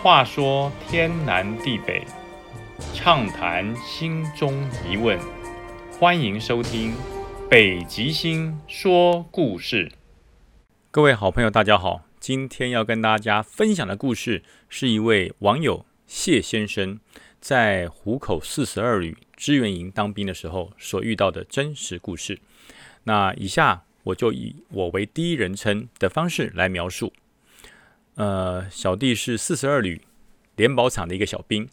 话说天南地北，畅谈心中疑问，欢迎收听《北极星说故事》。各位好朋友，大家好，今天要跟大家分享的故事是一位网友谢先生在湖口四十二旅支援营当兵的时候所遇到的真实故事。那以下我就以我为第一人称的方式来描述。呃，小弟是四十二旅联保厂的一个小兵。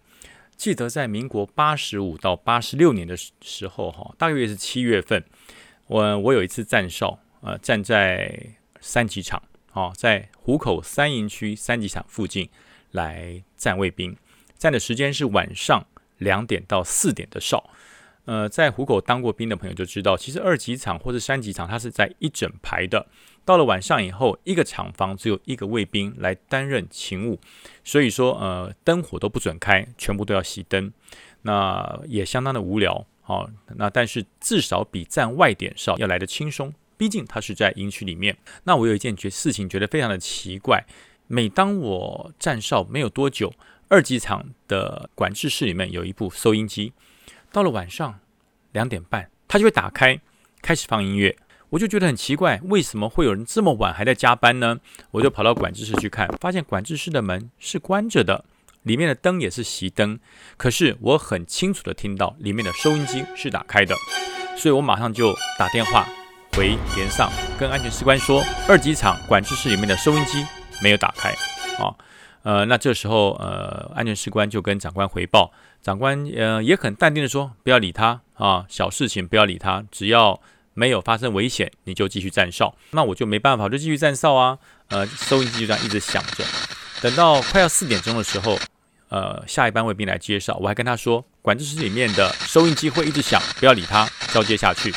记得在民国八十五到八十六年的时候，哈，大约是七月份，我我有一次站哨，呃，站在三级场，哦，在湖口三营区三级场附近来站卫兵，站的时间是晚上两点到四点的哨。呃，在虎口当过兵的朋友就知道，其实二级场或者三级场，它是在一整排的。到了晚上以后，一个厂房只有一个卫兵来担任勤务，所以说，呃，灯火都不准开，全部都要熄灯。那也相当的无聊，好，那但是至少比站外点哨要来的轻松，毕竟它是在营区里面。那我有一件觉事情觉得非常的奇怪，每当我站哨没有多久，二级场的管制室里面有一部收音机。到了晚上两点半，他就会打开，开始放音乐。我就觉得很奇怪，为什么会有人这么晚还在加班呢？我就跑到管制室去看，发现管制室的门是关着的，里面的灯也是熄灯。可是我很清楚的听到里面的收音机是打开的，所以我马上就打电话回连上，跟安全士官说，二级厂管制室里面的收音机没有打开。啊，呃，那这时候呃，安全士官就跟长官回报。长官呃也很淡定的说：“不要理他啊，小事情不要理他，只要没有发生危险，你就继续站哨。那我就没办法，就继续站哨啊。呃，收音机就这样一直响着。等到快要四点钟的时候，呃，下一班卫兵来接哨，我还跟他说，管制室里面的收音机会一直响，不要理他，交接下去。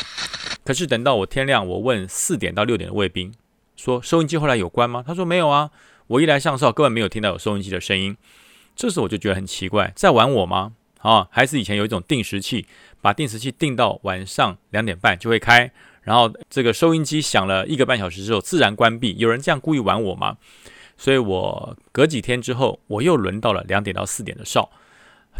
可是等到我天亮，我问四点到六点的卫兵说，收音机后来有关吗？他说没有啊，我一来上哨根本没有听到有收音机的声音。这时候我就觉得很奇怪，在玩我吗？啊，还是以前有一种定时器，把定时器定到晚上两点半就会开，然后这个收音机响了一个半小时之后自然关闭。有人这样故意玩我吗？所以我隔几天之后，我又轮到了两点到四点的哨，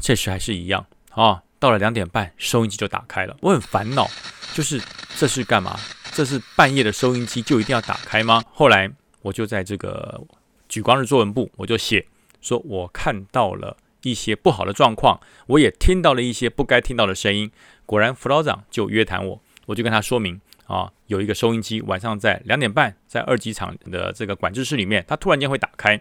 这时还是一样啊。到了两点半，收音机就打开了。我很烦恼，就是这是干嘛？这是半夜的收音机就一定要打开吗？后来我就在这个举光日作文部，我就写说，我看到了。一些不好的状况，我也听到了一些不该听到的声音。果然，辅导长就约谈我，我就跟他说明啊，有一个收音机晚上在两点半在二级厂的这个管制室里面，他突然间会打开。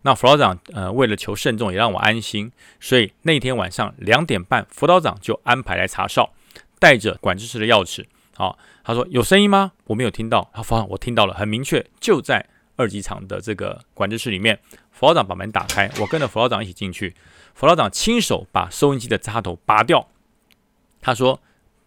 那辅导长呃为了求慎重，也让我安心，所以那天晚上两点半，辅导长就安排来查哨，带着管制室的钥匙。好，他说有声音吗？我没有听到。他说我听到了，很明确，就在二级厂的这个管制室里面。辅导长把门打开，我跟着辅导长一起进去。辅导长亲手把收音机的插头拔掉。他说：“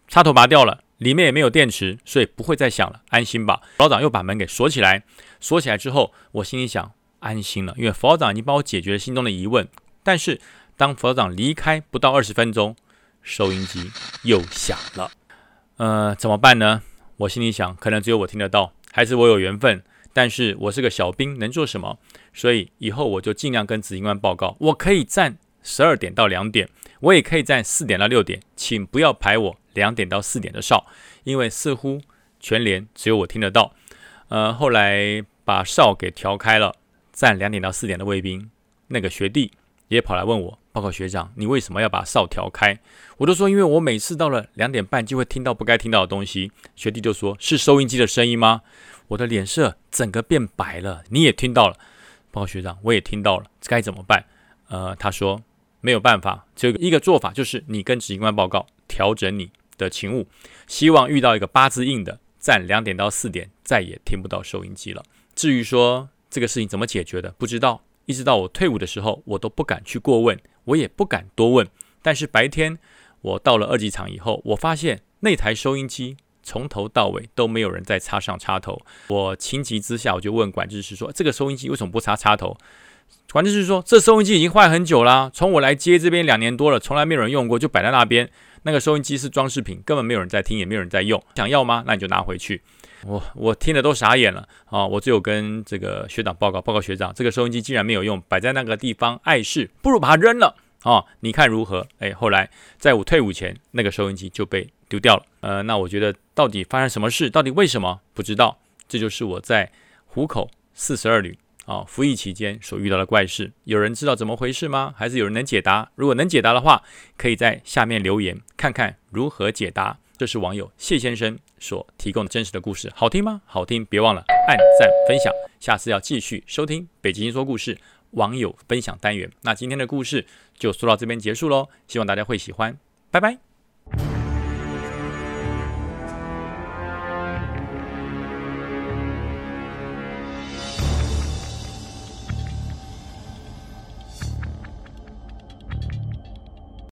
插头拔掉了，里面也没有电池，所以不会再响了，安心吧。”辅导长又把门给锁起来。锁起来之后，我心里想：安心了，因为辅导长已经帮我解决了心中的疑问。但是当辅导长离开不到二十分钟，收音机又响了。呃，怎么办呢？我心里想，可能只有我听得到，还是我有缘分。但是我是个小兵，能做什么？所以以后我就尽量跟执行官报告，我可以站十二点到两点，我也可以站四点到六点，请不要排我两点到四点的哨，因为似乎全连只有我听得到。呃，后来把哨给调开了，站两点到四点的卫兵，那个学弟也跑来问我，报告学长，你为什么要把哨调开？我都说，因为我每次到了两点半就会听到不该听到的东西。学弟就说，是收音机的声音吗？我的脸色整个变白了，你也听到了，报告学长，我也听到了，该怎么办？呃，他说没有办法，只有一个做法，就是你跟执行官报告，调整你的勤务，希望遇到一个八字硬的，站两点到四点，再也听不到收音机了。至于说这个事情怎么解决的，不知道，一直到我退伍的时候，我都不敢去过问，我也不敢多问。但是白天我到了二级厂以后，我发现那台收音机。从头到尾都没有人再插上插头，我情急之下我就问管制师说：“这个收音机为什么不插插头？”管制师说：“这收音机已经坏很久啦，从我来接这边两年多了，从来没有人用过，就摆在那边。那个收音机是装饰品，根本没有人在听，也没有人在用。想要吗？那你就拿回去。”我我听了都傻眼了啊！我只有跟这个学长报告，报告学长，这个收音机既然没有用，摆在那个地方碍事，不如把它扔了啊！你看如何？哎，后来在我退伍前，那个收音机就被丢掉了。呃，那我觉得到底发生什么事？到底为什么？不知道。这就是我在虎口四十二旅。啊，服役期间所遇到的怪事，有人知道怎么回事吗？还是有人能解答？如果能解答的话，可以在下面留言，看看如何解答。这是网友谢先生所提供的真实的故事，好听吗？好听，别忘了按赞分享。下次要继续收听北极星说故事网友分享单元。那今天的故事就说到这边结束喽，希望大家会喜欢，拜拜。